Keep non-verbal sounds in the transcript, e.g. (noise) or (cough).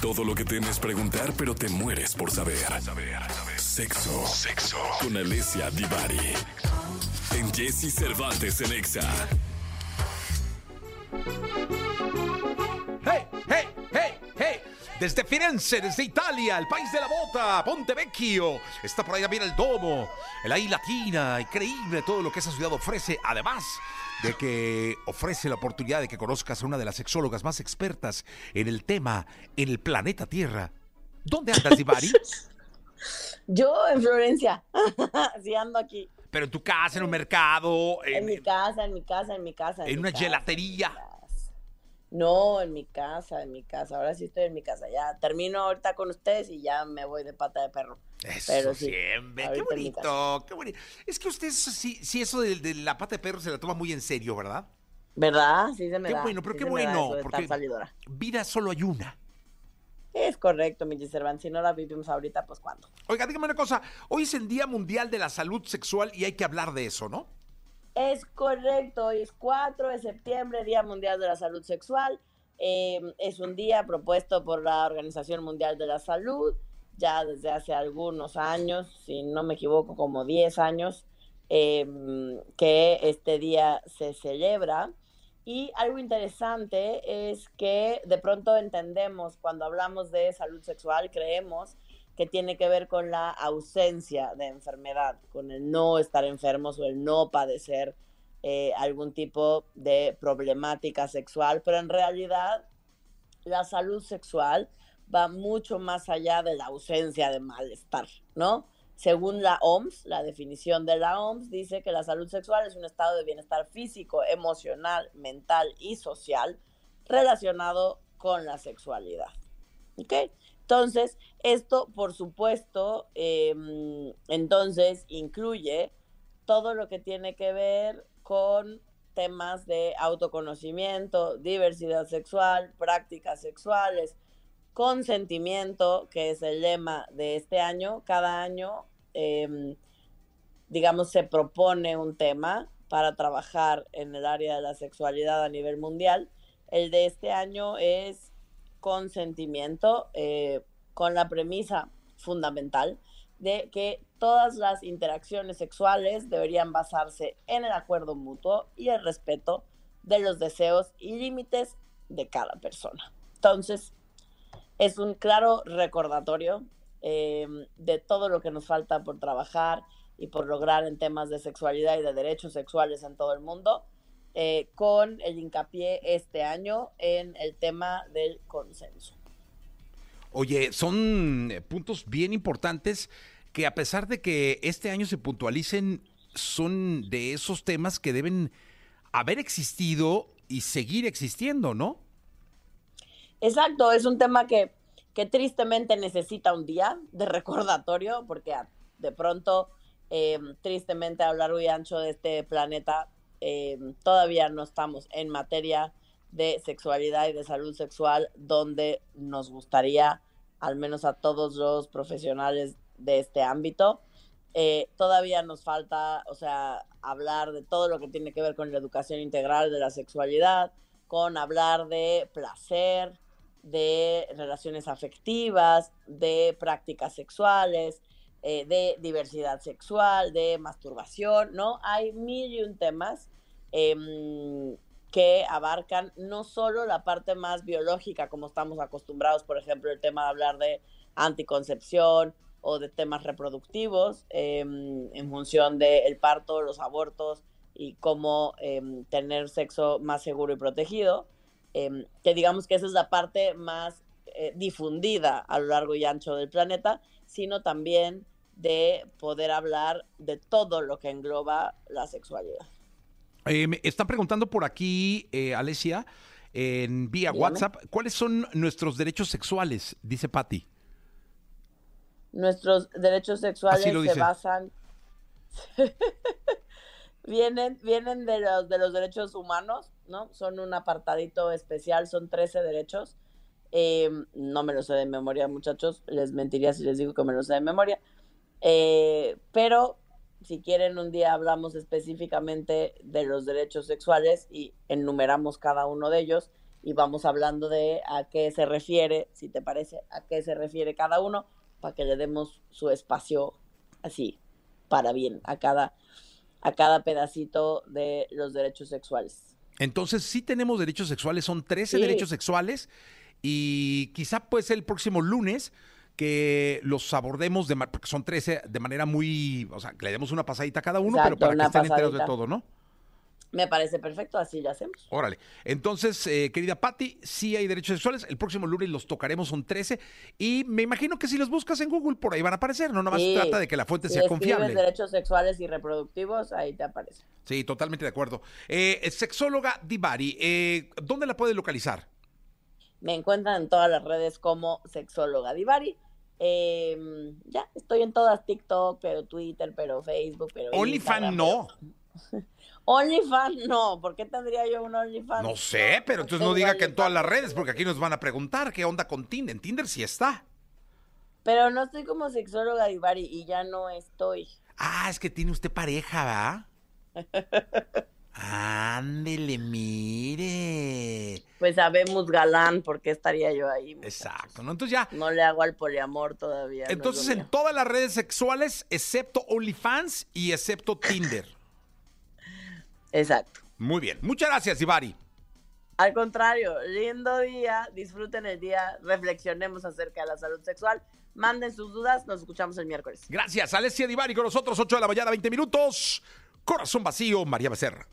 Todo lo que temes preguntar, pero te mueres por saber. Sexo. Sexo. Con Alessia Divari. En Jesse Cervantes en Exa. Desde Firenze, desde Italia, el país de la bota, Ponte Vecchio. Está por ahí también el Domo, el ahí Latina. Increíble todo lo que esa ciudad ofrece. Además de que ofrece la oportunidad de que conozcas a una de las sexólogas más expertas en el tema en el planeta Tierra. ¿Dónde andas, Divari? (laughs) Yo en Florencia. (laughs) sí, ando aquí. Pero en tu casa, en un mercado, En mi casa, en mi casa, en mi casa. en mi una casa, gelatería. No, en mi casa, en mi casa. Ahora sí estoy en mi casa. Ya termino ahorita con ustedes y ya me voy de pata de perro. Eso Pero sí, siempre, qué bonito, qué bonito. Es que usted sí, sí eso de, de la pata de perro se la toma muy en serio, ¿verdad? ¿Verdad? Sí se me Qué da. bueno, pero sí qué bueno, porque vida solo hay una. Es correcto, mi Cervantes. Si no la vivimos ahorita, pues ¿cuándo? Oiga, dígame una cosa, hoy es el Día Mundial de la Salud Sexual y hay que hablar de eso, ¿no? Es correcto, hoy es 4 de septiembre, Día Mundial de la Salud Sexual. Eh, es un día propuesto por la Organización Mundial de la Salud, ya desde hace algunos años, si no me equivoco, como 10 años, eh, que este día se celebra. Y algo interesante es que de pronto entendemos cuando hablamos de salud sexual, creemos que tiene que ver con la ausencia de enfermedad, con el no estar enfermos o el no padecer eh, algún tipo de problemática sexual, pero en realidad la salud sexual va mucho más allá de la ausencia de malestar, ¿no? Según la OMS, la definición de la OMS dice que la salud sexual es un estado de bienestar físico, emocional, mental y social relacionado con la sexualidad. ¿Ok? Entonces, esto, por supuesto, eh, entonces incluye todo lo que tiene que ver con temas de autoconocimiento, diversidad sexual, prácticas sexuales, consentimiento, que es el lema de este año. Cada año, eh, digamos, se propone un tema para trabajar en el área de la sexualidad a nivel mundial. El de este año es consentimiento, eh, con la premisa fundamental de que todas las interacciones sexuales deberían basarse en el acuerdo mutuo y el respeto de los deseos y límites de cada persona. Entonces, es un claro recordatorio eh, de todo lo que nos falta por trabajar y por lograr en temas de sexualidad y de derechos sexuales en todo el mundo, eh, con el hincapié este año en el tema del consenso. Oye, son eh, puntos bien importantes que a pesar de que este año se puntualicen, son de esos temas que deben haber existido y seguir existiendo, ¿no? Exacto, es un tema que, que tristemente necesita un día de recordatorio, porque de pronto, eh, tristemente a lo largo y ancho de este planeta, eh, todavía no estamos en materia de sexualidad y de salud sexual, donde nos gustaría, al menos a todos los profesionales de este ámbito, eh, todavía nos falta, o sea, hablar de todo lo que tiene que ver con la educación integral de la sexualidad, con hablar de placer, de relaciones afectivas, de prácticas sexuales, eh, de diversidad sexual, de masturbación, ¿no? Hay mil y un temas em, que abarcan no solo la parte más biológica, como estamos acostumbrados, por ejemplo, el tema de hablar de anticoncepción o de temas reproductivos em, en función del parto, los abortos y cómo em, tener sexo más seguro y protegido, que digamos que esa es la parte más eh, difundida a lo largo y ancho del planeta, sino también de poder hablar de todo lo que engloba la sexualidad. Eh, me están preguntando por aquí, eh, Alesia, en vía Dígame. WhatsApp, ¿cuáles son nuestros derechos sexuales? Dice Patti. Nuestros derechos sexuales se dice. basan (laughs) vienen vienen de los de los derechos humanos, ¿no? Son un apartadito especial, son 13 derechos. Eh, no me lo sé de memoria, muchachos, les mentiría si les digo que me lo sé de memoria. Eh, pero si quieren un día hablamos específicamente de los derechos sexuales y enumeramos cada uno de ellos y vamos hablando de a qué se refiere, si te parece, a qué se refiere cada uno, para que le demos su espacio así, para bien, a cada, a cada pedacito de los derechos sexuales. Entonces, sí tenemos derechos sexuales, son 13 Sí. derechos sexuales y quizá puede ser el próximo lunes que los abordemos, de, porque son 13, de manera muy, o sea, que le demos una pasadita a cada uno, Exacto, pero para que estén enterados de pasadita. todo, ¿no? Me parece perfecto, así lo hacemos. Órale. Entonces, eh, querida Patti, sí hay derechos sexuales. El próximo lunes los tocaremos, son 13. Y me imagino que si los buscas en Google, por ahí van a aparecer. No nada más Sí. trata de que la fuente Si sea confiable. derechos sexuales y reproductivos, ahí te aparece. Sí, totalmente de acuerdo. Eh, sexóloga Divari, eh, ¿dónde la puedes localizar? Me encuentran en todas las redes como sexóloga Divari. Eh, ya, estoy en todas, TikTok, pero Twitter, pero Facebook, pero OnlyFans no. (laughs) OnlyFans no, ¿por qué tendría yo un OnlyFans? No sé, pero entonces no diga que en todas las redes, porque aquí nos van a preguntar qué onda con Tinder. En Tinder sí está. Pero no estoy como sexóloga Divari y ya no estoy. Ah, es que tiene usted pareja, ¿va? (laughs) Ándele, mire. Pues sabemos galán, ¿por qué estaría yo ahí? muchachos? Exacto, ¿no? Entonces ya, No le hago al poliamor todavía. entonces en mío. todas las redes sexuales, excepto OnlyFans y excepto Tinder. Exacto. Muy bien. Muchas gracias, Divari. Al contrario, lindo día, disfruten el día, reflexionemos acerca de la salud sexual, manden sus dudas, nos escuchamos el miércoles. Gracias, Alessia Divari con nosotros, 8 de la mañana, 20 minutos. Corazón vacío, María Becerra.